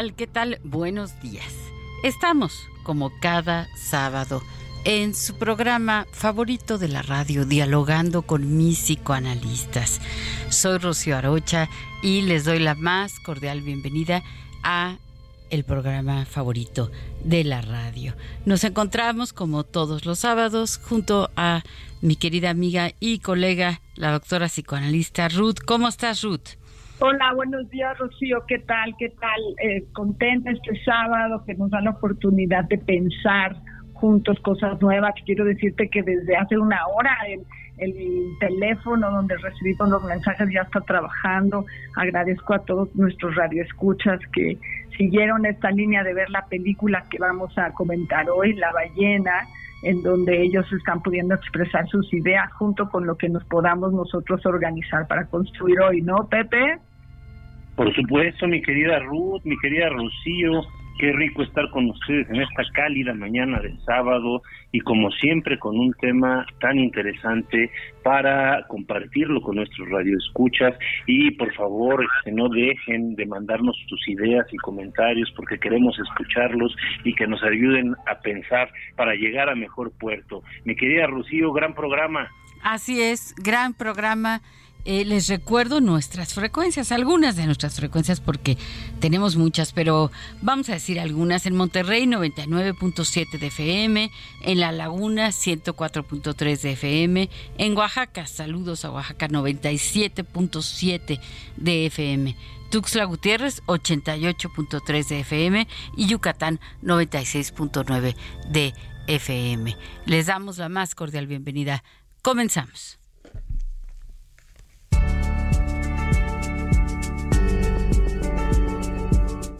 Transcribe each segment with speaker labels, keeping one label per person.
Speaker 1: Tal? ¿Qué tal? Buenos días. Estamos, como cada sábado, en su programa favorito de la radio, dialogando con mis psicoanalistas. Soy Rocío Arocha y les doy la más cordial bienvenida a el programa favorito de la radio. Nos encontramos como todos los sábados junto a mi querida amiga y colega, la doctora psicoanalista Ruth. ¿Cómo estás, Ruth?
Speaker 2: Hola, buenos días, Rocío. ¿Qué tal? ¿Qué tal? Eh, contenta este sábado que nos da la oportunidad de pensar juntos cosas nuevas. Quiero decirte que desde hace una hora el, el teléfono donde recibimos los mensajes ya está trabajando. Agradezco a todos nuestros radioescuchas que siguieron esta línea de ver la película que vamos a comentar hoy, La ballena en donde ellos están pudiendo expresar sus ideas junto con lo que nos podamos nosotros organizar para construir hoy, ¿no, Pepe?
Speaker 3: Por supuesto, mi querida Ruth, mi querida Rocío, qué rico estar con ustedes en esta cálida mañana de sábado y como siempre con un tema tan interesante para compartirlo con nuestros radioescuchas y por favor este, no dejen de mandarnos sus ideas y comentarios porque queremos escucharlos y que nos ayuden a pensar para llegar a mejor puerto. Mi querida Rocío, gran programa.
Speaker 1: Así es, gran programa eh, les recuerdo nuestras frecuencias, algunas de nuestras frecuencias porque tenemos muchas, pero vamos a decir algunas. En Monterrey 99.7 de FM, en La Laguna 104.3 de FM, en Oaxaca, saludos a Oaxaca 97.7 de FM. Tuxtla Gutiérrez 88.3 de FM y Yucatán 96.9 de FM. Les damos la más cordial bienvenida. Comenzamos.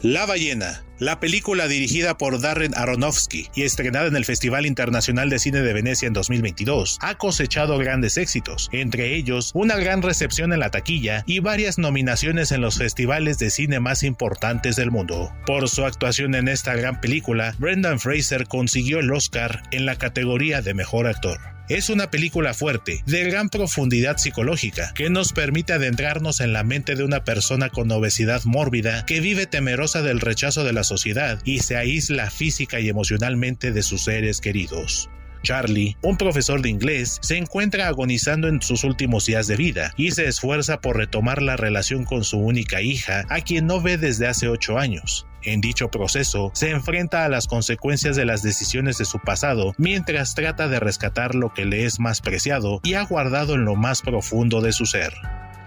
Speaker 4: La ballena, la película dirigida por Darren Aronofsky y estrenada en el Festival Internacional de Cine de Venecia en 2022, ha cosechado grandes éxitos, entre ellos una gran recepción en la taquilla y varias nominaciones en los festivales de cine más importantes del mundo. Por su actuación en esta gran película, Brendan Fraser consiguió el Oscar en la categoría de Mejor Actor. Es una película fuerte, de gran profundidad psicológica, que nos permite adentrarnos en la mente de una persona con obesidad mórbida que vive temerosa del rechazo de la sociedad y se aísla física y emocionalmente de sus seres queridos. Charlie, un profesor de inglés, se encuentra agonizando en sus últimos días de vida y se esfuerza por retomar la relación con su única hija, a quien no ve desde hace ocho años. En dicho proceso, se enfrenta a las consecuencias de las decisiones de su pasado mientras trata de rescatar lo que le es más preciado y ha guardado en lo más profundo de su ser.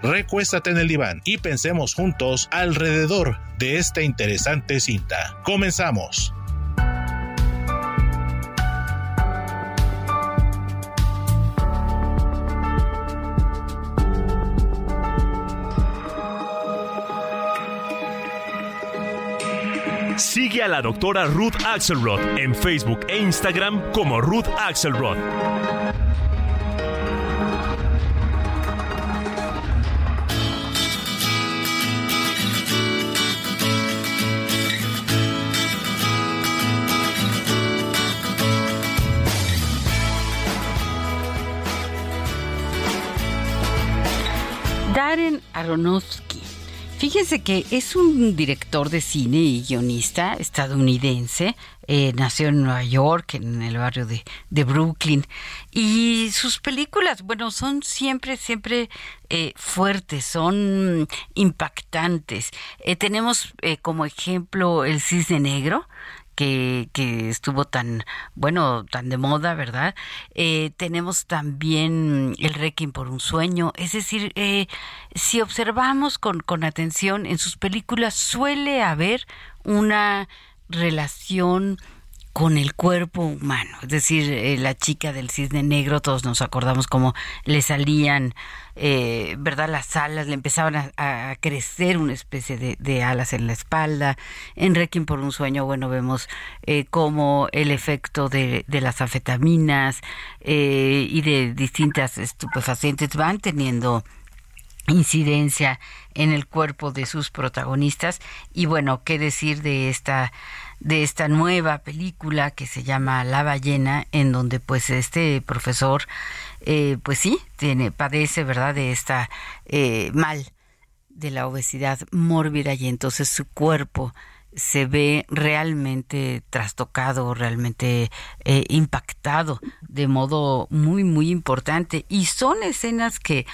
Speaker 4: Recuéstate en el diván y pensemos juntos alrededor de esta interesante cinta. Comenzamos. A la doctora Ruth Axelrod en Facebook e Instagram como Ruth Axelrod.
Speaker 1: Darren Aronofsky Fíjense que es un director de cine y guionista estadounidense. Eh, nació en Nueva York, en el barrio de, Brooklyn. Y sus películas, bueno, son siempre, siempre eh, fuertes, son impactantes. Eh, tenemos como ejemplo El Cisne Negro, que, que estuvo tan, bueno, tan de moda, ¿verdad? Eh, tenemos también el Requiem por un sueño, es decir, eh, si observamos con, con atención en sus películas suele haber una relación con el cuerpo humano. Es decir, eh, la chica del cisne negro, todos nos acordamos cómo le salían, eh, ¿verdad? Las alas, le empezaban a, crecer una especie de, alas en la espalda. En Requiem por un sueño, bueno, vemos eh, cómo el efecto de, de las afetaminas eh, y de distintas estupefacientes van teniendo incidencia en el cuerpo de sus protagonistas y bueno qué decir de esta de esta nueva película que se llama La ballena, en donde pues este profesor, eh, pues sí, tiene, padece, ¿verdad?, de esta eh, mal de la obesidad mórbida y entonces su cuerpo se ve realmente trastocado, realmente eh, impactado de modo muy, muy importante. Y son escenas que,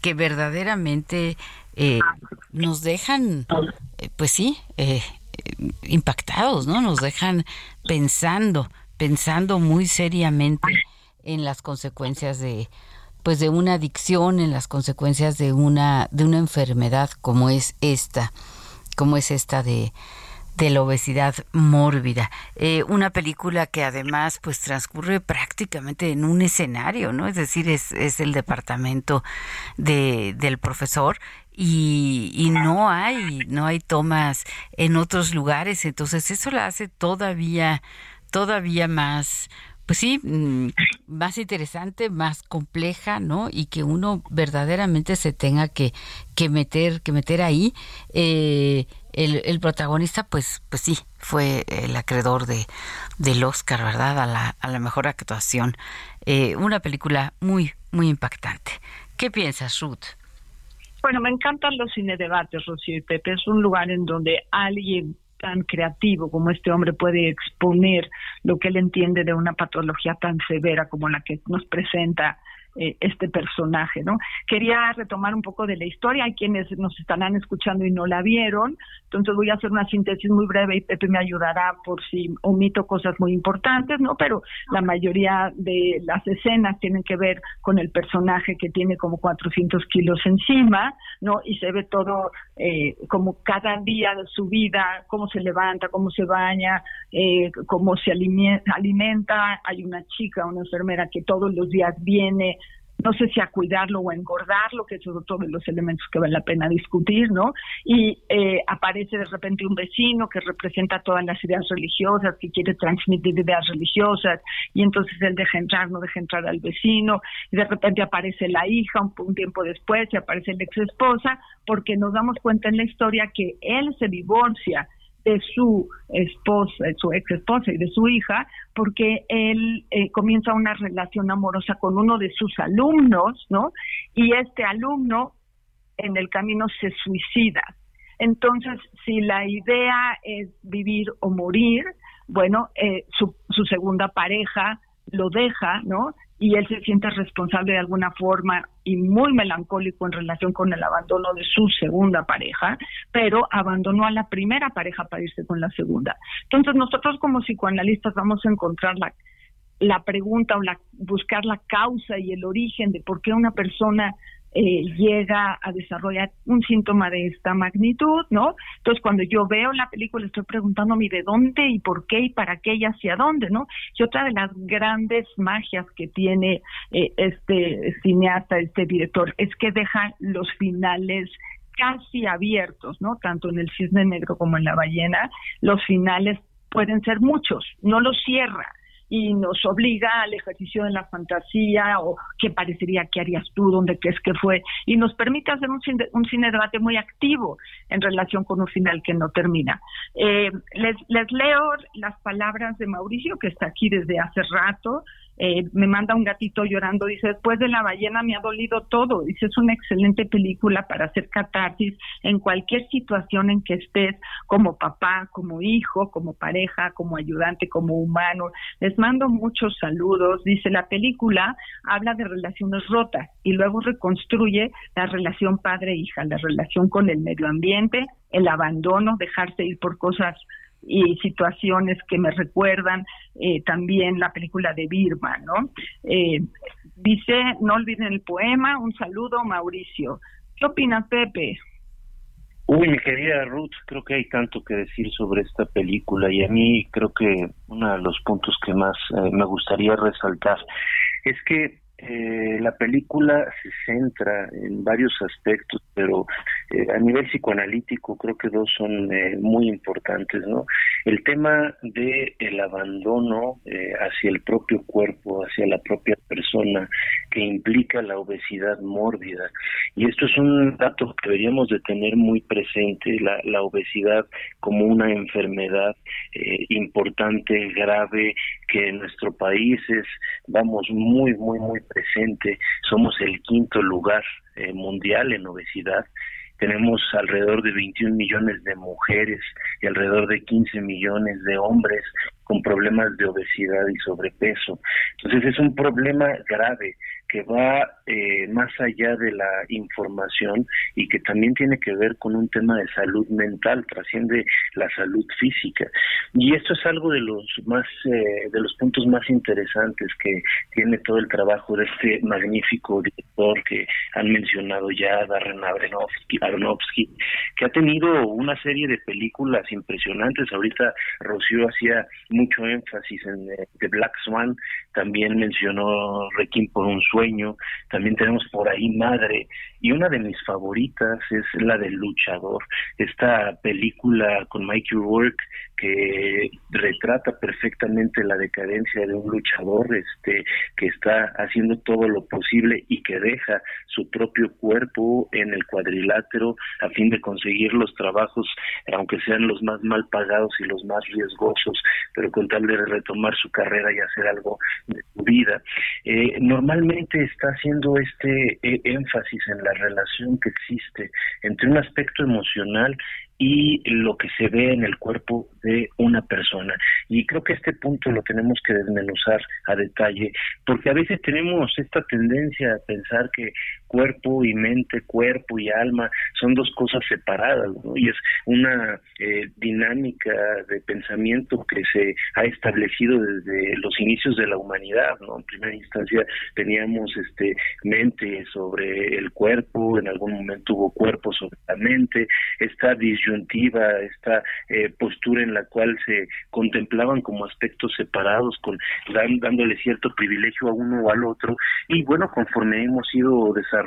Speaker 1: que verdaderamente nos dejan, pues sí, impactados, ¿no? Nos dejan pensando, pensando muy seriamente en las consecuencias de pues de una adicción, en las consecuencias de una de una enfermedad como es esta, como es esta de de la obesidad mórbida. Eh, una película que además pues transcurre prácticamente en un escenario, ¿no? Es decir, es, es el departamento de, del profesor y, y, no hay no hay tomas en otros lugares entonces eso la hace todavía todavía más pues sí mm, más interesante más compleja no y que uno verdaderamente se tenga que, que meter que meter ahí. Eh, el, el, protagonista pues pues sí fue el acreedor de del Oscar verdad a la, mejor actuación. Eh, una película muy muy impactante. Qué piensas Ruth
Speaker 2: bueno, me encantan los cine debates, Rocío y Pepe. Es un lugar en donde alguien tan creativo como este hombre puede exponer lo que él entiende de una patología tan severa como la que nos presenta eh, este personaje, ¿no? Quería retomar un poco de la historia, hay quienes nos estarán escuchando y no la vieron, entonces voy a hacer una síntesis muy breve y Pepe me ayudará por si omito cosas muy importantes, ¿no? Pero la mayoría de las escenas tienen que ver con el personaje que tiene como 400 kilos encima, ¿no? Y se ve todo eh, como cada día de su vida, cómo se levanta, cómo se baña, eh, cómo se alimenta. Hay una chica, una enfermera que todos los días viene no sé si a cuidarlo o a engordarlo, que son todos los elementos que vale la pena discutir, ¿no? Y eh, aparece de repente un vecino que representa todas las ideas religiosas, que quiere transmitir ideas religiosas, y entonces él deja entrar, no deja entrar al vecino, y de repente aparece la hija un, un tiempo después, y aparece la ex esposa, porque nos damos cuenta en la historia que él se divorcia de su esposa, su ex esposa y de su hija, porque él eh, comienza una relación amorosa con uno de sus alumnos, ¿no? Y este alumno en el camino se suicida. Entonces, si la idea es vivir o morir, bueno, eh, su, su segunda pareja lo deja, ¿no? Y él se siente responsable de alguna forma y muy melancólico en relación con el abandono de su segunda pareja, pero abandonó a la primera pareja para irse con la segunda. Entonces nosotros como psicoanalistas vamos a encontrar la, la pregunta o la, buscar la causa y el origen de por qué una persona eh, llega a desarrollar un síntoma de esta magnitud, ¿no? Entonces, cuando yo veo la película, estoy preguntándome de dónde y por qué y para qué y hacia dónde, ¿no? Y otra de las grandes magias que tiene eh, este cineasta, este director, es que deja los finales casi abiertos, ¿no? Tanto en el cisne negro como en la ballena, los finales pueden ser muchos, no los cierra y nos obliga al ejercicio de la fantasía o qué parecería que harías tú, dónde crees que fue, y nos permite hacer un cine, un cine debate muy activo en relación con un final que no termina. Eh, les, les leo las palabras de Mauricio, que está aquí desde hace rato, eh, me manda un gatito llorando, dice, después de la ballena me ha dolido todo, dice, es una excelente película para hacer catarsis en cualquier situación en que estés, como papá, como hijo, como pareja, como ayudante, como humano. Les mando muchos saludos, dice, la película habla de relaciones rotas y luego reconstruye la relación padre-hija, la relación con el medio ambiente, el abandono, dejarse ir por cosas y situaciones que me recuerdan eh, también la película de Birma, ¿no? Eh, dice, no olviden el poema, un saludo, Mauricio. ¿Qué opina Pepe?
Speaker 3: Uy, mi querida Ruth, creo que hay tanto que decir sobre esta película y a mí creo que uno de los puntos que más eh, me gustaría resaltar es que eh, la película se centra en varios aspectos, pero eh, a nivel psicoanalítico creo que dos son eh, muy importantes, ¿no? El tema de el abandono eh, hacia el propio cuerpo, hacia la propia persona, que implica la obesidad mórbida. Y esto es un dato que deberíamos de tener muy presente, la, la obesidad como una enfermedad importante, grave, que en nuestro país es, vamos, muy, muy, muy presente. Somos el quinto lugar eh, mundial en obesidad. Tenemos alrededor de 21 millones de mujeres y alrededor de 15 millones de hombres con problemas de obesidad y sobrepeso. Entonces es un problema grave que va eh, más allá de la información y que también tiene que ver con un tema de salud mental, trasciende la salud física. Y esto es algo de los más eh, de los puntos más interesantes que tiene todo el trabajo de este magnífico director que han mencionado ya, Darren Aronofsky, que ha tenido una serie de películas impresionantes. Ahorita Rocío hacía mucho énfasis en eh, The Black Swan, también mencionó Requiem por un sueño también tenemos por ahí Madre, y una de mis favoritas es la del luchador, esta película con Mikey Rourke que retrata perfectamente la decadencia de un luchador este que está haciendo todo lo posible y que deja su propio cuerpo en el cuadrilátero a fin de conseguir los trabajos aunque sean los más mal pagados y los más riesgosos pero con tal de retomar su carrera y hacer algo de su vida. Eh, normalmente está haciendo este eh, énfasis en la relación que existe entre un aspecto emocional y lo que se ve en el cuerpo de una persona. Y creo que este punto lo tenemos que desmenuzar a detalle, porque a veces tenemos esta tendencia a pensar que cuerpo y mente, cuerpo y alma son dos cosas separadas, ¿no? Y es una eh, dinámica de pensamiento que se ha establecido desde los inicios de la humanidad, ¿no? En primera instancia teníamos este mente sobre el cuerpo, en algún momento hubo cuerpo sobre la mente, esta esta eh, postura en la cual se contemplaban como aspectos separados, con dándole cierto privilegio a uno o al otro, y bueno, conforme hemos ido desarrollando,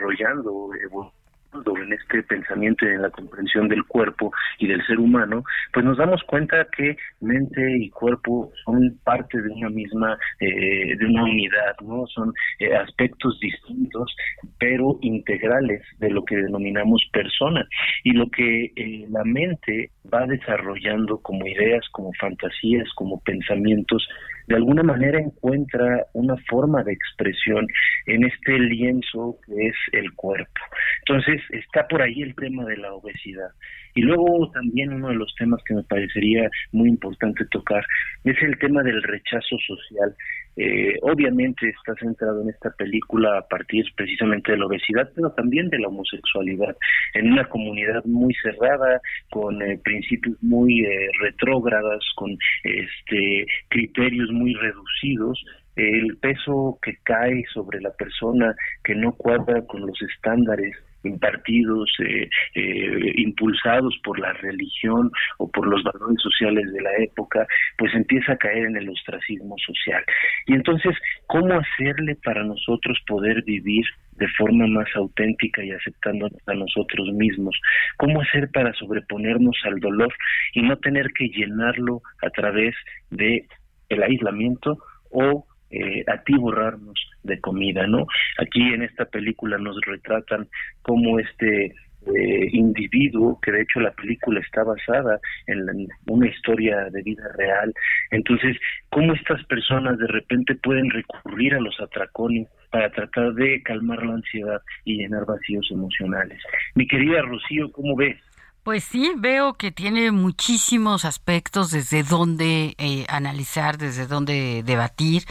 Speaker 3: en este pensamiento y en la comprensión del cuerpo y del ser humano, pues nos damos cuenta que mente y cuerpo son parte de una misma, eh, de una unidad, ¿no? Son eh, aspectos distintos, pero integrales de lo que denominamos persona. Y lo que eh, la mente va desarrollando como ideas, como fantasías, como pensamientos, de alguna manera encuentra una forma de expresión en este lienzo que es el cuerpo. Entonces está por ahí el tema de la obesidad. Y luego también uno de los temas que me parecería muy importante tocar es el tema del rechazo social. Eh, obviamente está centrado en esta película a partir precisamente de la obesidad, pero también de la homosexualidad, en una comunidad muy cerrada, con eh, principios muy eh, retrógradas, con este criterios muy reducidos, el peso que cae sobre la persona que no cuadra con los estándares impartidos, eh, eh, impulsados por la religión o por los valores sociales de la época, pues empieza a caer en el ostracismo social. Y entonces, ¿cómo hacerle para nosotros poder vivir de forma más auténtica y aceptándonos a nosotros mismos. ¿Cómo hacer para sobreponernos al dolor y no tener que llenarlo a través de el aislamiento o eh, atiborrarnos de comida, ¿no? Aquí en esta película nos retratan cómo este eh, individuo, que de hecho la película está basada en, una historia de vida real. Entonces, ¿cómo estas personas de repente pueden recurrir a los atracones para tratar de calmar la ansiedad y llenar vacíos emocionales? Mi querida Rocío, ¿cómo ves?
Speaker 1: Pues sí, veo que tiene muchísimos aspectos desde dónde eh, analizar, desde dónde debatir.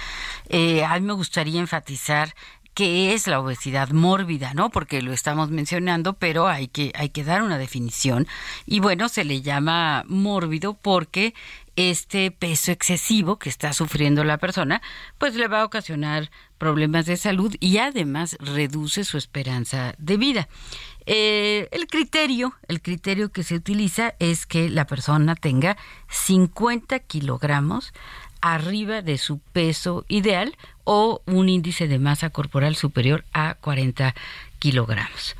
Speaker 1: Eh, a mí me gustaría enfatizar qué es la obesidad mórbida, ¿no? Porque lo estamos mencionando, pero hay que, hay que dar una definición. Y bueno, se le llama mórbido porque este peso excesivo que está sufriendo la persona, pues le va a ocasionar problemas de salud y además reduce su esperanza de vida. Eh, el criterio, el criterio que se utiliza es que la persona tenga 50 kilogramos arriba de su peso ideal o un índice de masa corporal superior a 40 kilogramos.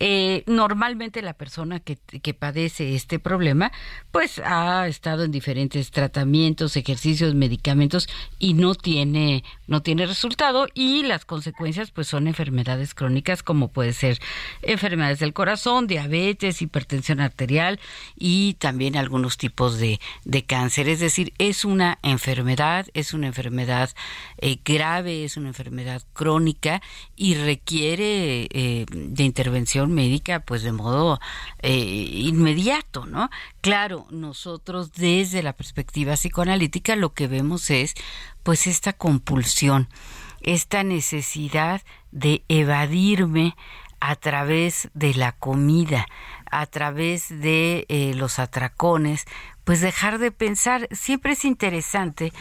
Speaker 1: Eh, normalmente la persona que, que, padece este problema pues ha estado en diferentes tratamientos, ejercicios, medicamentos y no tiene no tiene resultado y las consecuencias pues son enfermedades crónicas como puede ser enfermedades del corazón, diabetes, hipertensión arterial y también algunos tipos de, de cáncer. Es decir, es una enfermedad, es una enfermedad eh, grave, es una enfermedad crónica y requiere eh, de intervención médica pues de modo eh, inmediato, ¿no? Claro, nosotros desde la perspectiva psicoanalítica lo que vemos es pues esta compulsión, esta necesidad de evadirme a través de la comida, a través de eh, los atracones, pues dejar de pensar. Siempre es interesante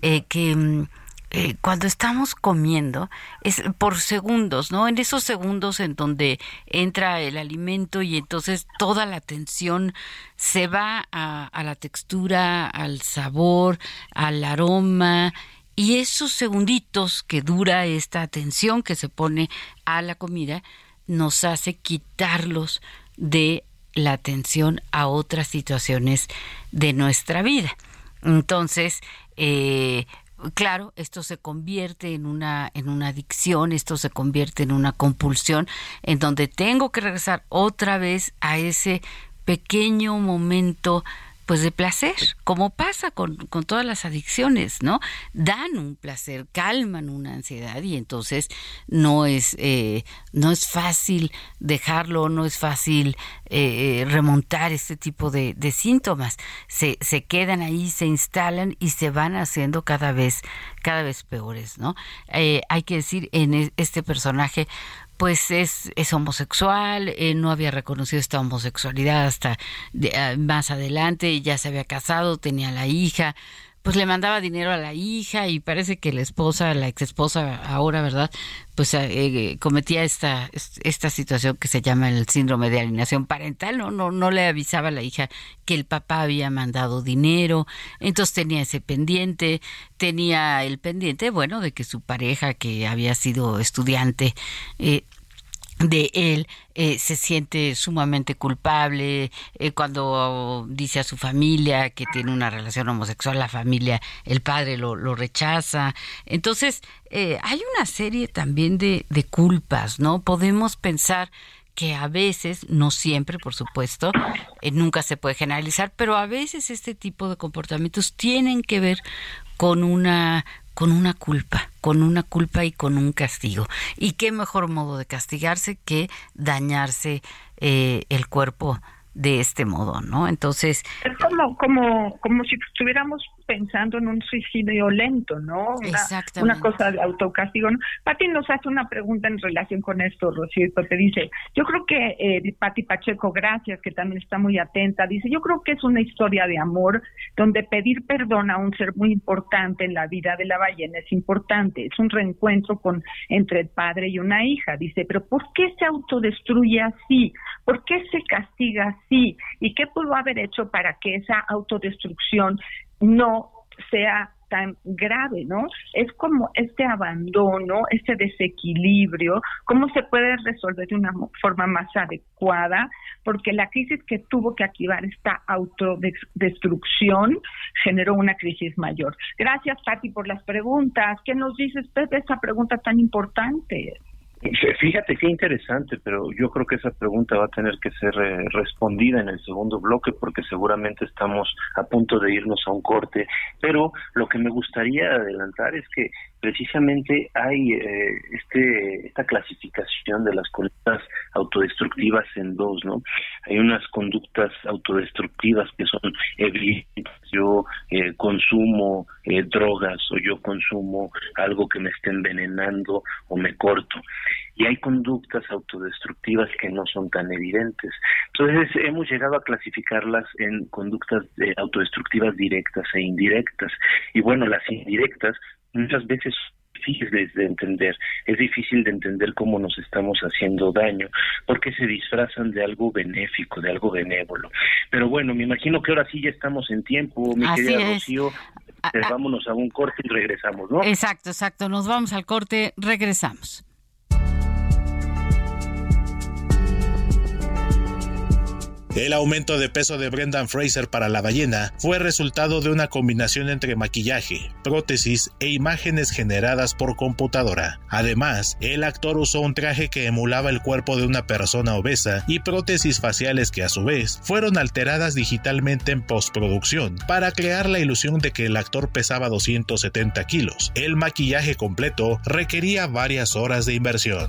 Speaker 1: eh, que mm, eh, cuando estamos comiendo es por segundos, ¿no? En esos segundos en donde entra el alimento y entonces toda la atención se va a, a la textura, al sabor, al aroma y esos segunditos que dura esta atención que se pone a la comida nos hace quitarlos de la atención a otras situaciones de nuestra vida. Entonces, eh, claro, esto se convierte en una, en una adicción, esto se convierte en una compulsión, en donde tengo que regresar otra vez a ese pequeño momento pues de placer, como pasa con, con, todas las adicciones, ¿no? Dan un placer, calman una ansiedad y entonces no es, eh, no es fácil dejarlo, no es fácil eh, remontar este tipo de, síntomas. Se, se, quedan ahí, se instalan y se van haciendo cada vez, cada vez peores, ¿no? Eh, hay que decir, en este personaje pues es, es homosexual, eh, no había reconocido esta homosexualidad hasta ah, más adelante, ya se había casado, tenía la hija, pues le mandaba dinero a la hija y parece que la esposa, la ex esposa ahora, ¿verdad? Pues eh, eh, cometía esta, esta situación que se llama el síndrome de alienación parental, ¿no? No, no le avisaba a la hija que el papá había mandado dinero, entonces tenía ese pendiente, tenía el pendiente, bueno, de que su pareja que había sido estudiante, eh, de él eh, se siente sumamente culpable eh, cuando dice a su familia que tiene una relación homosexual, la familia, el padre lo, lo rechaza. Entonces, eh, hay una serie también de, de culpas, ¿no? Podemos pensar que a veces, no siempre, por supuesto, nunca se puede generalizar, pero a veces este tipo de comportamientos tienen que ver con una con una culpa, con una culpa y con un castigo. ¿Y qué mejor modo de castigarse que dañarse eh, el cuerpo de este modo, ¿no? Entonces...
Speaker 2: Es como, como, como si estuviéramos pensando en un suicidio lento, ¿no? Una, una cosa de autocastigo. ¿no? Pati nos hace una pregunta en relación con esto, Rocío, te dice, yo creo que eh, Pati Pacheco, gracias, que también está muy atenta, dice, yo creo que es una historia de amor donde pedir perdón a un ser muy importante en la vida de la ballena es importante, es un reencuentro con entre el padre y una hija, dice, pero ¿por qué se autodestruye así? ¿Por qué se castiga así? ¿Y qué pudo haber hecho para que esa autodestrucción no sea tan grave, ¿no? Es como este abandono, este desequilibrio, cómo se puede resolver de una forma más adecuada, porque la crisis que tuvo que activar esta autodestrucción generó una crisis mayor. Gracias, Patti, por las preguntas. ¿Qué nos dices de esta pregunta tan importante?
Speaker 3: Fíjate qué interesante, pero yo creo que esa pregunta va a tener que ser eh, respondida en el segundo bloque porque seguramente estamos a punto de irnos a un corte. Pero lo que me gustaría adelantar es que precisamente hay eh, este esta clasificación de las conductas autodestructivas en dos, ¿no? Hay unas conductas autodestructivas que son evidentes, yo eh, consumo eh, drogas o yo consumo algo que me esté envenenando o me corto. Y hay conductas autodestructivas que no son tan evidentes. Entonces hemos llegado a clasificarlas en conductas autodestructivas directas e indirectas. Y bueno, las indirectas muchas veces difíciles de entender, es difícil de entender cómo nos estamos haciendo daño, porque se disfrazan de algo benéfico, de algo benévolo. Pero bueno, me imagino que ahora sí ya estamos en tiempo, mi querida Rocío. Eh, vámonos a un corte y regresamos, ¿no?
Speaker 1: Exacto, exacto. Nos vamos al corte, regresamos.
Speaker 4: El aumento de peso de Brendan Fraser para la ballena fue resultado de una combinación entre maquillaje, prótesis e imágenes generadas por computadora. Además, el actor usó un traje que emulaba el cuerpo de una persona obesa y prótesis faciales que a su vez fueron alteradas digitalmente en postproducción para crear la ilusión de que el actor pesaba 270 kilos. El maquillaje completo requería varias horas de inversión.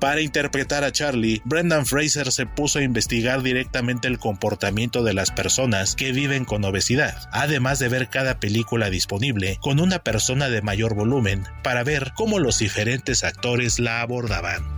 Speaker 4: Para interpretar a Charlie, Brendan Fraser se puso a investigar directamente el comportamiento de las personas que viven con obesidad, además de ver cada película disponible con una persona de mayor volumen para ver cómo los diferentes actores la abordaban.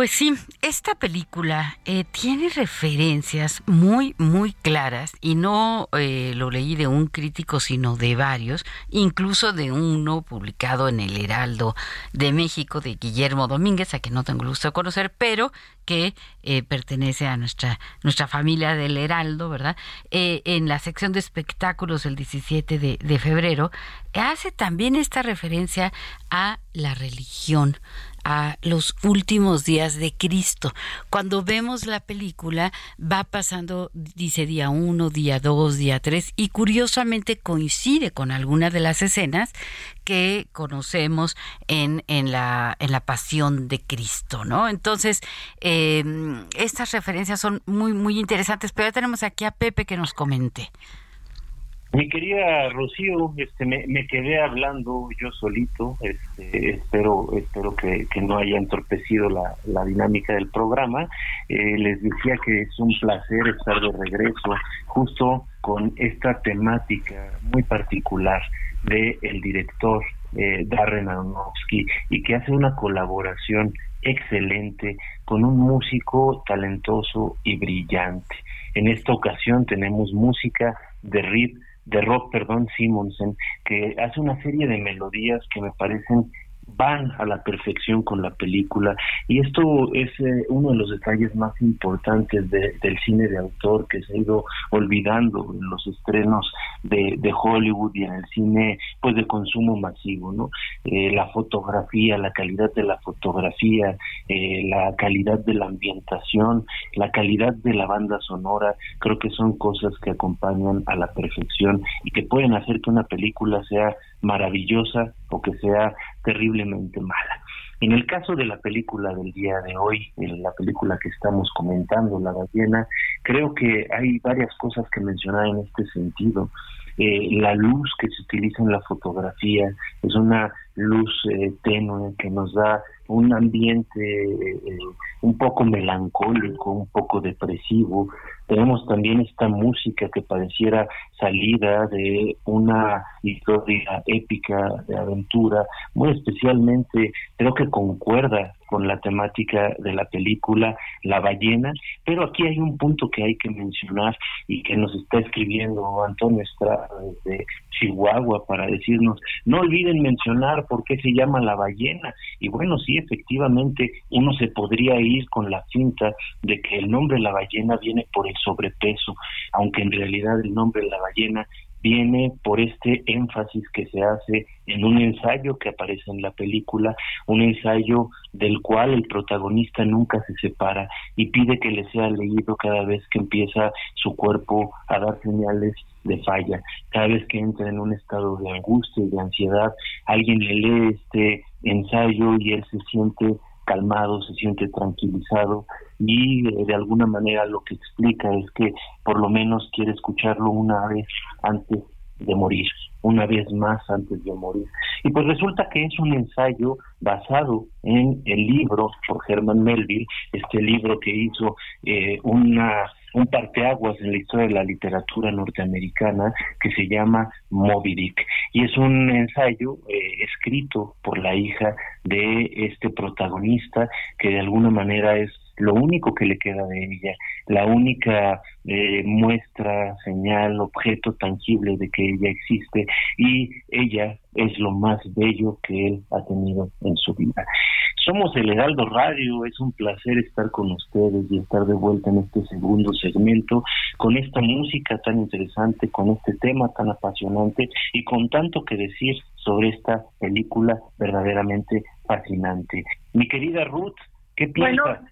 Speaker 1: Pues sí, esta película eh, tiene referencias muy, muy claras y no eh, lo leí de un crítico, sino de varios, incluso de uno publicado en el Heraldo de México de Guillermo Domínguez, a quien no tengo el gusto de conocer, pero que eh, pertenece a nuestra, nuestra familia del Heraldo, ¿verdad? en la sección de espectáculos del 17 de, de febrero, hace también esta referencia a la religión a los últimos días de Cristo. Cuando vemos la película va pasando, dice día uno, día dos, día tres, y curiosamente coincide con algunas de las escenas que conocemos en, en, la, en la pasión de Cristo, ¿no? Entonces, eh, estas referencias son muy, muy interesantes, pero ya tenemos aquí a Pepe que nos comente.
Speaker 3: Mi querida Rocío, este, me, quedé hablando yo solito, este, espero espero que, no haya entorpecido la, dinámica del programa. Eh, les decía que es un placer estar de regreso justo con esta temática muy particular de el director eh, Darren Aronofsky y que hace una colaboración excelente con un músico talentoso y brillante. En esta ocasión tenemos música de Rip de rock, perdón, Simonsen, que hace una serie de melodías que me parecen van a la perfección con la película. Y esto es eh, uno de los detalles más importantes del cine de autor que se ha ido olvidando en los estrenos de, Hollywood y en el cine pues de consumo masivo no eh, la fotografía la calidad de la fotografía eh, la calidad de la ambientación la calidad de la banda sonora creo que son cosas que acompañan a la perfección y que pueden hacer que una película sea maravillosa o que sea terriblemente mala. En el caso de la película del día de hoy, en la película que estamos comentando, La ballena, creo que hay varias cosas que mencionar en este sentido. Eh, la luz que se utiliza en la fotografía es una luz eh, tenue que nos da un ambiente eh, un poco melancólico, un poco depresivo. Tenemos también esta música que pareciera salida de una historia épica de aventura, muy especialmente creo que concuerda con la temática de la película La ballena, pero aquí hay un punto que hay que mencionar y que nos está escribiendo Antonio Estrada desde Chihuahua para decirnos, no olviden mencionar por qué se llama La ballena. Y bueno, sí, efectivamente, uno se podría ir con la cinta de que el nombre La ballena viene por el sobrepeso, aunque en realidad el nombre La ballena viene por este énfasis que se hace en un ensayo que aparece en la película, un ensayo del cual el protagonista nunca se separa y pide que le sea leído cada vez que empieza su cuerpo a dar señales de falla, cada vez que entra en un estado de angustia y de ansiedad, alguien le lee este ensayo y él se siente calmado, se siente tranquilizado y eh, de alguna manera lo que explica es que por lo menos quiere escucharlo una vez antes de morir, una vez más antes de morir. Y pues resulta que es un ensayo basado en el libro por Herman Melville, este libro que hizo eh, una un parteaguas en la historia de la literatura norteamericana que se llama Moby Dick. Y es un ensayo eh, escrito por la hija de este protagonista que de alguna manera es lo único que le queda de ella, la única eh, muestra, señal, objeto tangible de que ella existe y ella es lo más bello que él ha tenido en su vida. Somos el Heraldo Radio, es un placer estar con ustedes y estar de vuelta en este segundo segmento con esta música tan interesante, con este tema tan apasionante y con tanto que decir sobre esta película verdaderamente fascinante. Mi querida Ruth, ¿qué piensas?
Speaker 2: Bueno,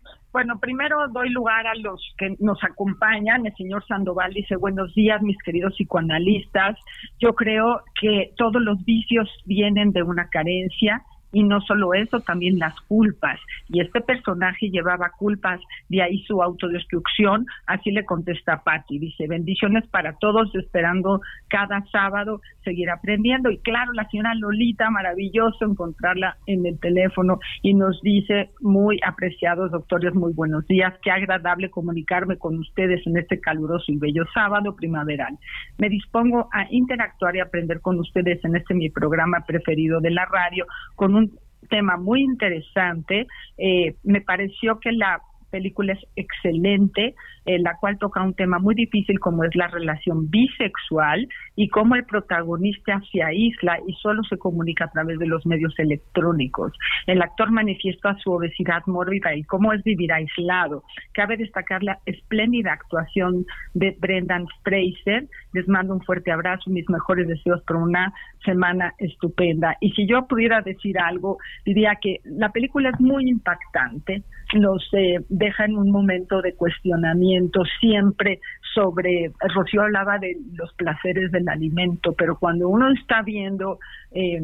Speaker 2: primero doy lugar a los que nos acompañan. El señor Sandoval dice, buenos días, mis queridos psicoanalistas. Yo creo que todos los vicios vienen de una carencia y no solo eso, también las culpas. Y este personaje llevaba culpas, de ahí su autodestrucción. Así le contesta Patti. Dice, bendiciones para todos, esperando cada sábado seguir aprendiendo. Y claro, la señora Lolita, maravilloso encontrarla en el teléfono y nos dice, muy apreciados doctores, muy buenos días. Qué agradable comunicarme con ustedes en este caluroso y bello sábado primaveral. Me dispongo a interactuar y aprender con ustedes en este mi programa preferido de la radio, con un tema muy interesante. Eh, me pareció que la película es excelente, en la cual toca un tema muy difícil como es la relación bisexual y cómo el protagonista se aísla y solo se comunica a través de los medios electrónicos. El actor manifiesta su obesidad mórbida y cómo es vivir aislado. Cabe destacar la espléndida actuación de Brendan Fraser. Les mando un fuerte abrazo, mis mejores deseos por una semana estupenda. Y si yo pudiera decir algo, diría que la película es muy impactante, nos eh, deja en un momento de cuestionamiento siempre sobre, Rocío hablaba de los placeres del alimento, pero cuando uno está viendo eh,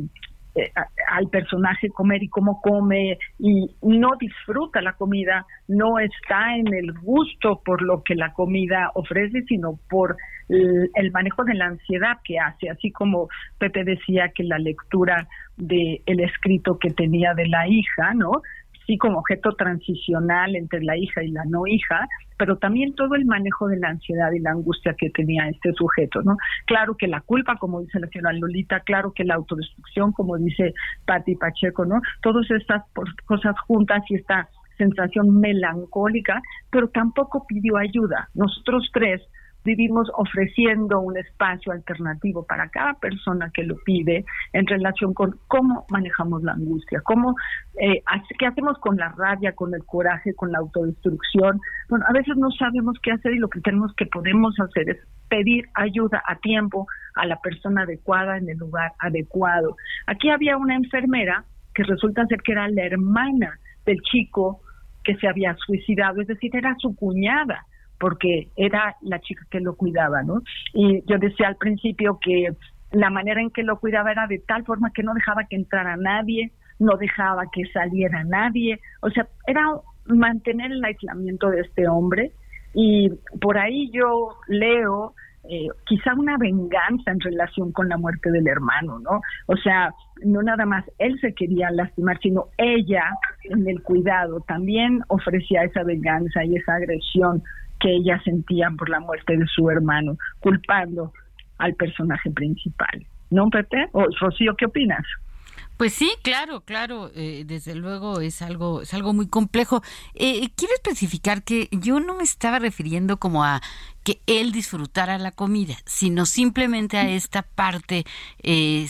Speaker 2: eh, al personaje comer y cómo come y no disfruta la comida, no está en el gusto por lo que la comida ofrece, sino por el, manejo de la ansiedad que hace, así como Pepe decía que la lectura del el escrito que tenía de la hija, ¿no? Sí como objeto transicional entre la hija y la no hija, pero también todo el manejo de la ansiedad y la angustia que tenía este sujeto, ¿no? Claro que la culpa, como dice la señora Lolita, claro que la autodestrucción, como dice Patti Pacheco, ¿no? Todas estas cosas juntas y esta sensación melancólica, pero tampoco pidió ayuda. Nosotros tres vivimos ofreciendo un espacio alternativo para cada persona que lo pide en relación con cómo manejamos la angustia, cómo, eh, qué hacemos con la rabia, con el coraje, con la autodestrucción. Bueno, a veces no sabemos qué hacer y lo que tenemos que podemos hacer es pedir ayuda a tiempo a la persona adecuada en el lugar adecuado. Aquí había una enfermera que resulta ser que era la hermana del chico que se había suicidado, es decir, era su cuñada porque era la chica que lo cuidaba, ¿no? Y yo decía al principio que la manera en que lo cuidaba era de tal forma que no dejaba que entrara nadie, no dejaba que saliera nadie, o sea, era mantener el aislamiento de este hombre y por ahí yo leo eh, quizá una venganza en relación con la muerte del hermano, ¿no? O sea, no nada más él se quería lastimar, sino ella en el cuidado también ofrecía esa venganza y esa agresión que ella sentía por la muerte de su hermano, culpando al personaje principal. ¿No, Pepe? O Rocío, ¿qué opinas?
Speaker 1: Pues sí, claro, claro, eh, desde luego es algo, es algo muy complejo. Eh, quiero especificar que yo no me estaba refiriendo como a que él disfrutara la comida, sino simplemente a esta parte eh,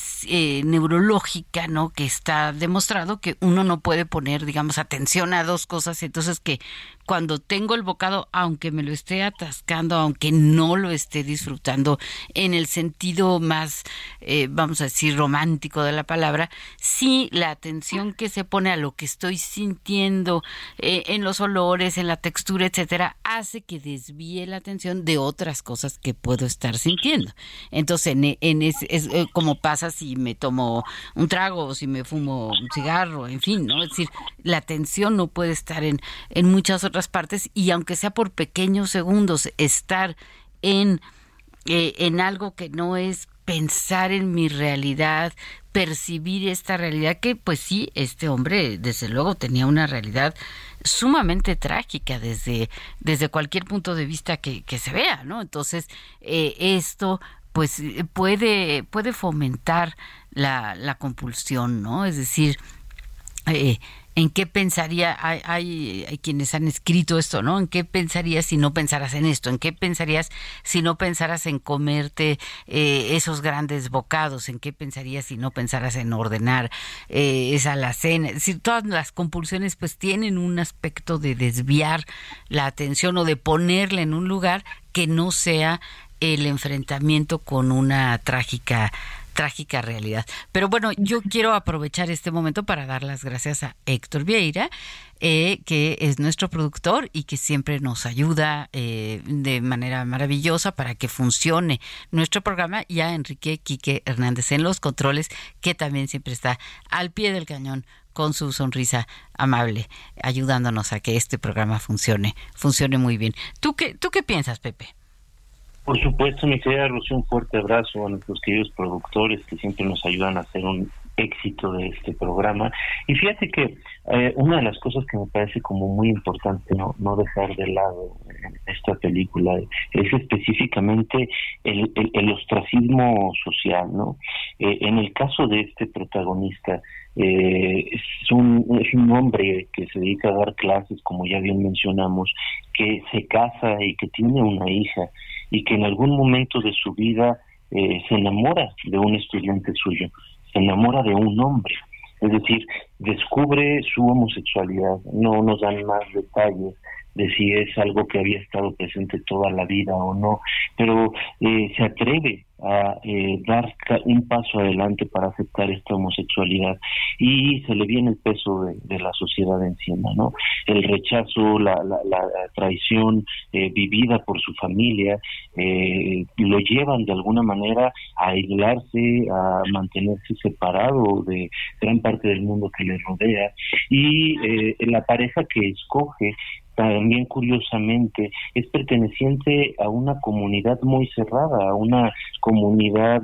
Speaker 1: neurológica, ¿no? Que está demostrado que uno no puede poner, digamos, atención a dos cosas, entonces que cuando tengo el bocado, aunque me lo esté atascando, aunque no lo esté disfrutando en el sentido más, eh, vamos a decir, romántico de la palabra, sí la atención que se pone a lo que estoy sintiendo eh, en los olores, en la textura, etcétera, hace que desvíe la atención de otras cosas que puedo estar sintiendo. Entonces, en, es, eh, como pasa si me tomo un trago o si me fumo un cigarro, en fin, ¿no? Es decir, la atención no puede estar en, muchas otras partes y aunque sea por pequeños segundos, estar en, eh, en algo que no es pensar en mi realidad, percibir esta realidad que pues sí, este hombre desde luego tenía una realidad sumamente trágica desde, desde cualquier punto de vista que, que se vea, ¿no? Entonces, eh, esto pues puede, puede fomentar la, la compulsión, ¿no? Es decir, eh, ¿En qué pensaría? Hay, hay, quienes han escrito esto, ¿no? ¿En qué pensarías si no pensaras en esto? ¿En qué pensarías si no pensaras en comerte eh, esos grandes bocados? ¿En qué pensarías si no pensaras en ordenar eh, esa alacena? Es decir, todas las compulsiones pues tienen un aspecto de desviar la atención o de ponerla en un lugar que no sea el enfrentamiento con una trágica trágica realidad. Pero bueno, yo quiero aprovechar este momento para dar las gracias a Héctor Vieira, eh, que es nuestro productor y que siempre nos ayuda eh, de manera maravillosa para que funcione nuestro programa, y a Enrique Quique Hernández en los controles, que también siempre está al pie del cañón con su sonrisa amable, ayudándonos a que este programa funcione, funcione muy bien. ¿Tú qué, tú qué piensas, Pepe?
Speaker 3: Por supuesto, mi querida Rocío, un fuerte abrazo a nuestros queridos productores que siempre nos ayudan a hacer un éxito de este programa. Y fíjate que eh, una de las cosas que me parece como muy importante no, no dejar de lado en esta película es específicamente el, ostracismo social, ¿no? Eh, en el caso de este protagonista, eh, es, un, es un hombre que se dedica a dar clases, como ya bien mencionamos, que se casa y que tiene una hija y que en algún momento de su vida eh, se enamora de un estudiante suyo, se enamora de un hombre, es decir, descubre su homosexualidad, no nos dan más detalles de si es algo que había estado presente toda la vida o no, pero eh, se atreve a eh, dar un paso adelante para aceptar esta homosexualidad y se le viene el peso de, la sociedad encima, ¿no? El rechazo, la, la, traición eh, vivida por su familia eh, lo llevan de alguna manera a aislarse, a mantenerse separado de gran parte del mundo que le rodea y la pareja que escoge también curiosamente es perteneciente a una comunidad muy cerrada, a una comunidad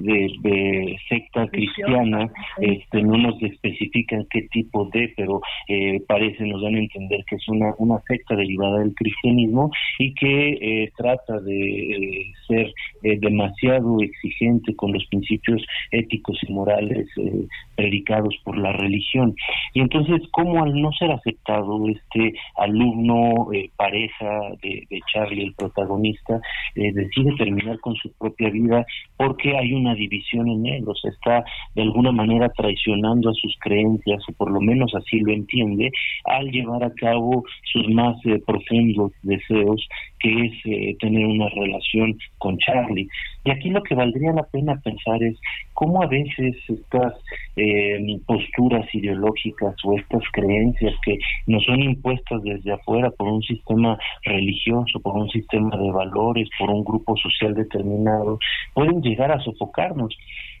Speaker 3: de, de, secta cristiana, este, no nos especifican qué tipo de, pero eh, parece, nos dan a entender que es una, una secta derivada del cristianismo y que eh, trata de eh, ser demasiado exigente con los principios éticos y morales predicados por la religión. Y entonces, ¿cómo al no ser aceptado este alumno, pareja de, de, Charlie, el protagonista, decide terminar con su propia vida porque hay una división en sea, está de alguna manera traicionando a sus creencias, o por lo menos así lo entiende, al llevar a cabo sus más eh, profundos deseos, que es eh, tener una relación con Charlie. Y aquí lo que valdría la pena pensar es cómo a veces estas eh, posturas ideológicas o estas creencias que nos son impuestas desde afuera por un sistema religioso, por un sistema de valores, por un grupo social determinado, pueden llegar a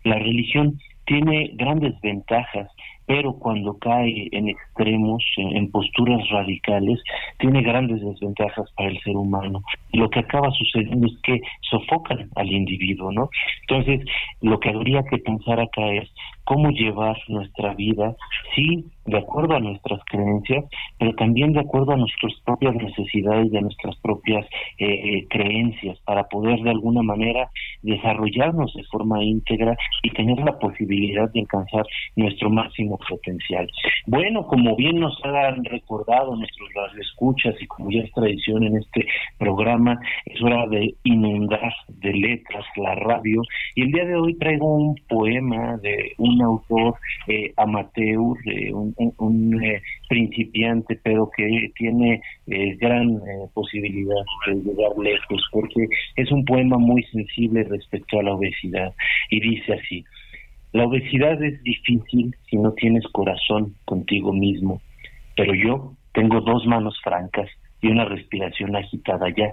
Speaker 3: La religión tiene grandes ventajas pero cuando cae en extremos, en, posturas radicales, tiene grandes desventajas para el ser humano. Lo que acaba sucediendo es que sofocan al individuo, ¿no? Entonces, lo que habría que pensar acá es cómo llevar nuestra vida, sí, de acuerdo a nuestras creencias, pero también de acuerdo a nuestras propias necesidades, de nuestras propias eh, eh, creencias, para poder de alguna manera desarrollarnos de forma íntegra y tener la posibilidad de alcanzar nuestro máximo potencial. Bueno, como bien nos han recordado nuestros escuchas y como ya es tradición en este programa, es hora de inundar de letras la radio y el día de hoy traigo un poema de un autor eh, amateur, de un un, eh, principiante, pero que tiene eh, gran eh, posibilidad de llegar lejos, porque es un poema muy sensible respecto a la obesidad. Y dice así, la obesidad es difícil si no tienes corazón contigo mismo, pero yo tengo dos manos francas y una respiración agitada ya,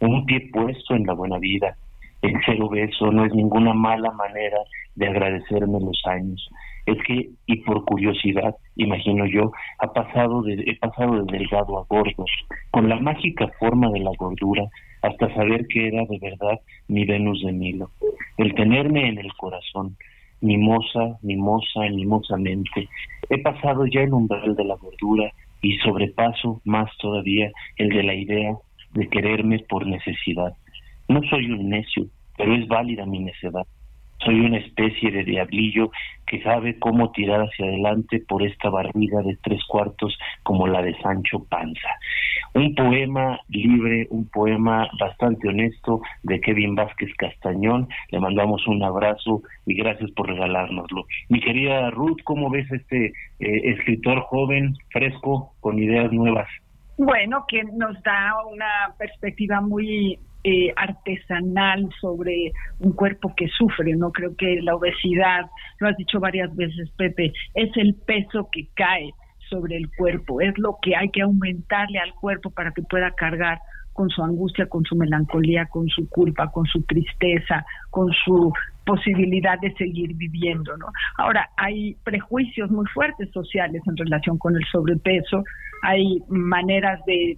Speaker 3: un pie puesto en la buena vida. El ser obeso no es ninguna mala manera de agradecerme los años es que, y por curiosidad, imagino yo, ha pasado he pasado de delgado a gordo, con la mágica forma de la gordura, hasta saber que era de verdad mi Venus de Milo, el tenerme en el corazón, mimosa, mimosa, mimosamente. He pasado ya el umbral de la gordura y sobrepaso más todavía el de la idea de quererme por necesidad. No soy un necio, pero es válida mi necedad. Soy una especie de diablillo que sabe cómo tirar hacia adelante por esta barriga de tres cuartos como la de Sancho Panza. Un poema libre, un poema bastante honesto de Kevin Vázquez Castañón. Le mandamos un abrazo y gracias por regalárnoslo. Mi querida Ruth, ¿cómo ves este eh, escritor joven, fresco, con ideas nuevas?
Speaker 2: Bueno, que nos da una perspectiva muy eh, artesanal sobre un cuerpo que sufre. No creo que la obesidad, lo has dicho varias veces, Pepe, es el peso que cae sobre el cuerpo, es lo que hay que aumentarle al cuerpo para que pueda cargar con su angustia, con su melancolía, con su culpa, con su tristeza, con su posibilidad de seguir viviendo, ¿no? Ahora, hay prejuicios muy fuertes sociales en relación con el sobrepeso, hay maneras de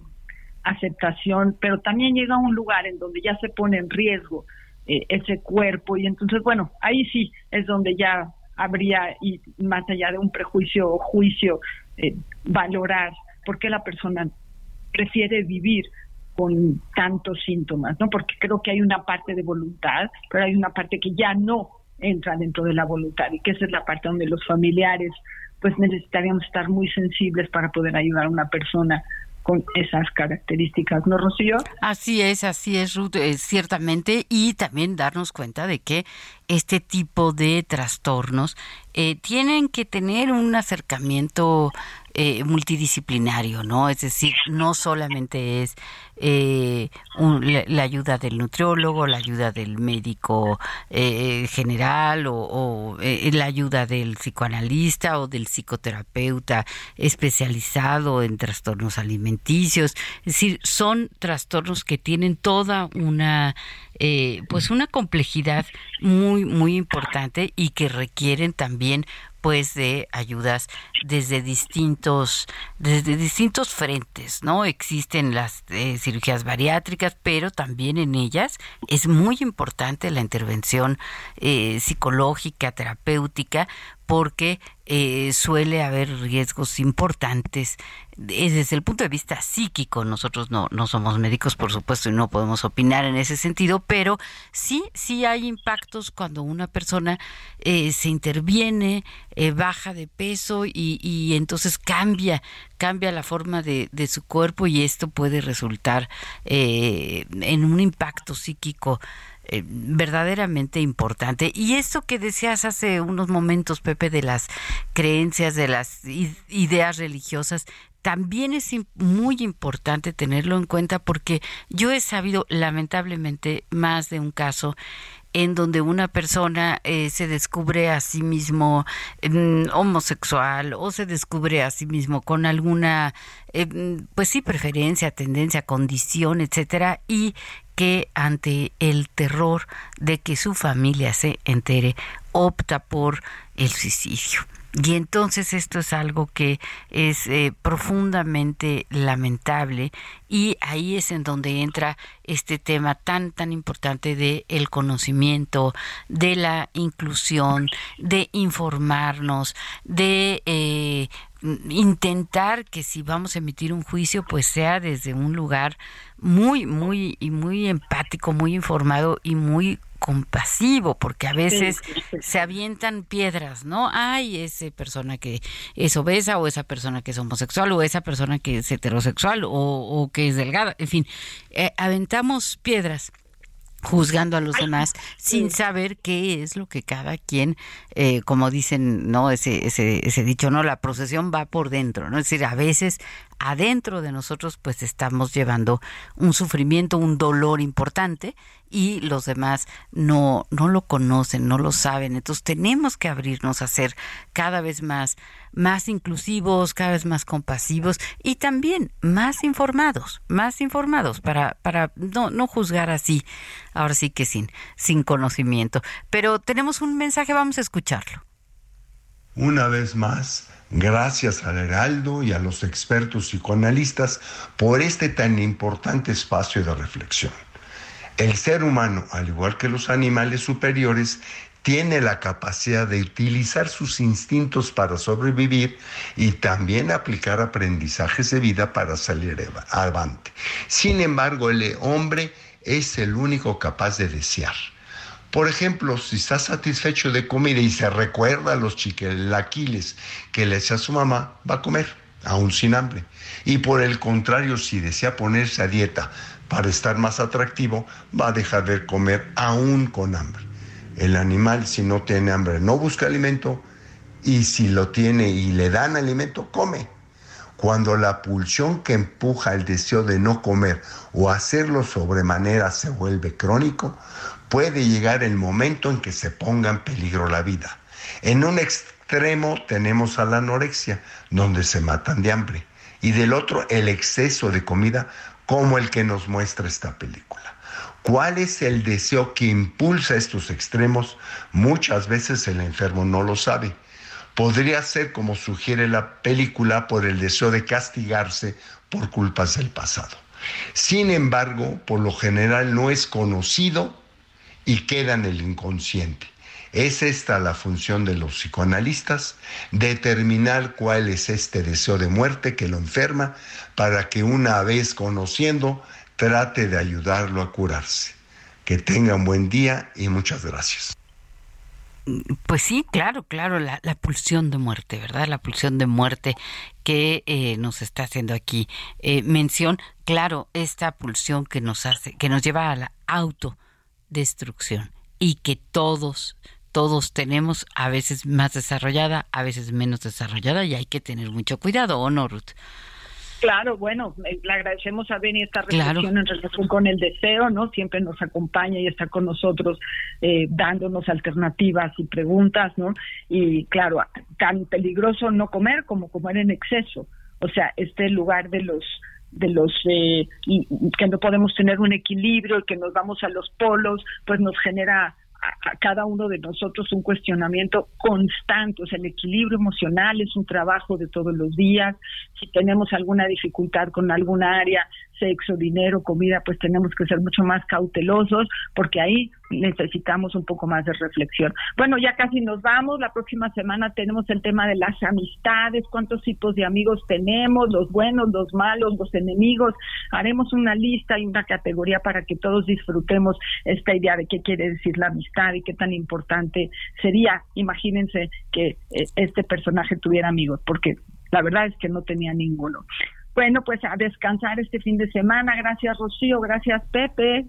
Speaker 2: aceptación, pero también llega a un lugar en donde ya se pone en riesgo eh, ese cuerpo y entonces, bueno, ahí sí es donde ya habría, y más allá de un prejuicio o juicio, eh, valorar por qué la persona prefiere vivir con tantos síntomas, ¿no? Porque creo que hay una parte de voluntad, pero hay una parte que ya no entra dentro de la voluntad y que esa es la parte donde los familiares pues necesitaríamos estar muy sensibles para poder ayudar a una persona con esas características, ¿no, Rocío?
Speaker 1: Así es, así es, Ruth, eh, ciertamente, y también darnos cuenta de que este tipo de trastornos eh, tienen que tener un acercamiento eh, multidisciplinario, ¿no? Es decir, no solamente es eh, la, ayuda del nutriólogo, la ayuda del médico eh, general o, la ayuda del psicoanalista o del psicoterapeuta especializado en trastornos alimenticios. Es decir, son trastornos que tienen toda una pues una complejidad muy muy importante y que requieren también pues de ayudas desde distintos desde distintos frentes no existen las eh, cirugías bariátricas pero también en ellas es muy importante la intervención eh, psicológica terapéutica porque eh, suele haber riesgos importantes desde el punto de vista psíquico. Nosotros no, no somos médicos, por supuesto, y no podemos opinar en ese sentido, pero sí, sí hay impactos cuando una persona eh, se interviene, eh, baja de peso y, y, entonces cambia, cambia la forma de, de, su cuerpo y esto puede resultar en un impacto psíquico eh, verdaderamente importante. Y esto que decías hace unos momentos, Pepe, de las creencias, de las ideas religiosas, también es muy importante tenerlo en cuenta porque yo he sabido lamentablemente más de un caso en donde una persona eh, se descubre a sí mismo mm, homosexual o se descubre a sí mismo con alguna, eh, pues sí, preferencia, tendencia, condición, etcétera, y que ante el terror de que su familia se entere, opta por el suicidio. Y entonces esto es algo que es eh, profundamente lamentable y ahí es en donde entra este tema tan tan importante de el conocimiento, de la inclusión, de informarnos, de eh, intentar que si vamos a emitir un juicio pues sea desde un lugar muy muy y muy empático, muy informado y muy compasivo, porque a veces se avientan piedras, ¿no? Ay, esa persona que es obesa o esa persona que es homosexual o esa persona que es heterosexual o, que es delgada, en fin, eh, aventamos piedras juzgando a los demás sin saber qué es lo que cada quien, eh, como dicen, no ese, ese, ese dicho, no la procesión va por dentro, no es decir, a veces adentro de nosotros pues estamos llevando un sufrimiento, un dolor importante y los demás no, no lo conocen, no lo saben. Entonces tenemos que abrirnos a ser cada vez más, más inclusivos, cada vez más compasivos y también más informados, más informados para, para no, no juzgar así, ahora sí que sin, sin conocimiento. Pero tenemos un mensaje, vamos a escucharlo.
Speaker 5: Una vez más, Gracias al Heraldo y a los expertos psicoanalistas por este tan importante espacio de reflexión. El ser humano, al igual que los animales superiores, tiene la capacidad de utilizar sus instintos para sobrevivir y también aplicar aprendizajes de vida para salir adelante. Sin embargo, el hombre es el único capaz de desear por ejemplo, si está satisfecho de comida y se recuerda a los chiquelaquiles que le hacía a su mamá, va a comer, aún sin hambre. Y por el contrario, si desea ponerse a dieta para estar más atractivo, va a dejar de comer aún con hambre. El animal, si no tiene hambre, no busca alimento y si lo tiene y le dan alimento, come. Cuando la pulsión que empuja el deseo de no comer o hacerlo sobremanera se vuelve crónico, puede llegar el momento en que se ponga en peligro la vida. En un extremo tenemos a la anorexia, donde se matan de hambre, y del otro el exceso de comida, como el que nos muestra esta película. ¿Cuál es el deseo que impulsa estos extremos? Muchas veces el enfermo no lo sabe. Podría ser, como sugiere la película, por el deseo de castigarse por culpas del pasado. Sin embargo, por lo general no es conocido y queda en el inconsciente. Es esta la función de los psicoanalistas, determinar cuál es este deseo de muerte que lo enferma para que una vez conociendo trate de ayudarlo a curarse. Que tenga un buen día y muchas gracias.
Speaker 1: Pues sí, claro, claro, la, pulsión de muerte, ¿verdad? La pulsión de muerte que eh, nos está haciendo aquí eh, mención. Claro, esta pulsión que nos hace, que nos lleva a la autodestrucción y que todos, todos tenemos, a veces más desarrollada, a veces menos desarrollada, y hay que tener mucho cuidado, ¿o no, Ruth?
Speaker 2: Claro, bueno, eh, le agradecemos a Beni esta reflexión en relación con el deseo, ¿no? Siempre nos acompaña y está con nosotros eh, dándonos alternativas y preguntas, ¿no? Y claro, tan peligroso no comer como comer en exceso. O sea, este lugar de los de los eh, que no podemos tener un equilibrio y que nos vamos a los polos, pues nos genera a, cada uno de nosotros un cuestionamiento constante, o sea, el equilibrio emocional es un trabajo de todos los días, si tenemos alguna dificultad con alguna área, sexo, dinero, comida, pues tenemos que ser mucho más cautelosos porque ahí necesitamos un poco más de reflexión. Bueno, ya casi nos vamos, la próxima semana tenemos el tema de las amistades, cuántos tipos de amigos tenemos, los buenos, los malos, los enemigos. Haremos una lista y una categoría para que todos disfrutemos esta idea de qué quiere decir la amistad y qué tan importante sería. Imagínense que eh, este personaje tuviera amigos, porque la verdad es que no tenía ninguno. Bueno, pues a descansar este fin de semana. Gracias, Rocío. Gracias, Pepe.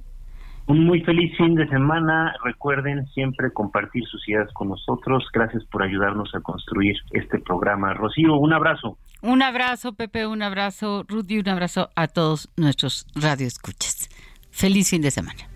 Speaker 3: Un muy feliz fin de semana. Recuerden siempre compartir sus ideas con nosotros. Gracias por ayudarnos a construir este programa. Rocío, un abrazo.
Speaker 1: Un abrazo, Pepe, un abrazo, Rudy, un abrazo a todos nuestros radioescuchas. Feliz fin de semana.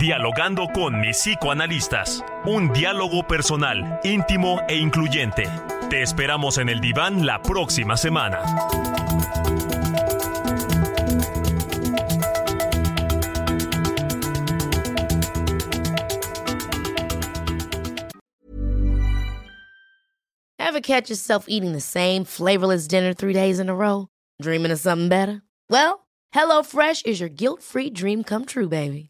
Speaker 6: Dialogando con mis psicoanalistas. Un diálogo personal, íntimo e incluyente. Te esperamos en el diván la próxima semana.
Speaker 7: Ever catch yourself eating the same flavorless dinner three days in a row? Dreaming of something better? Well, HelloFresh is your guilt-free dream come true, baby.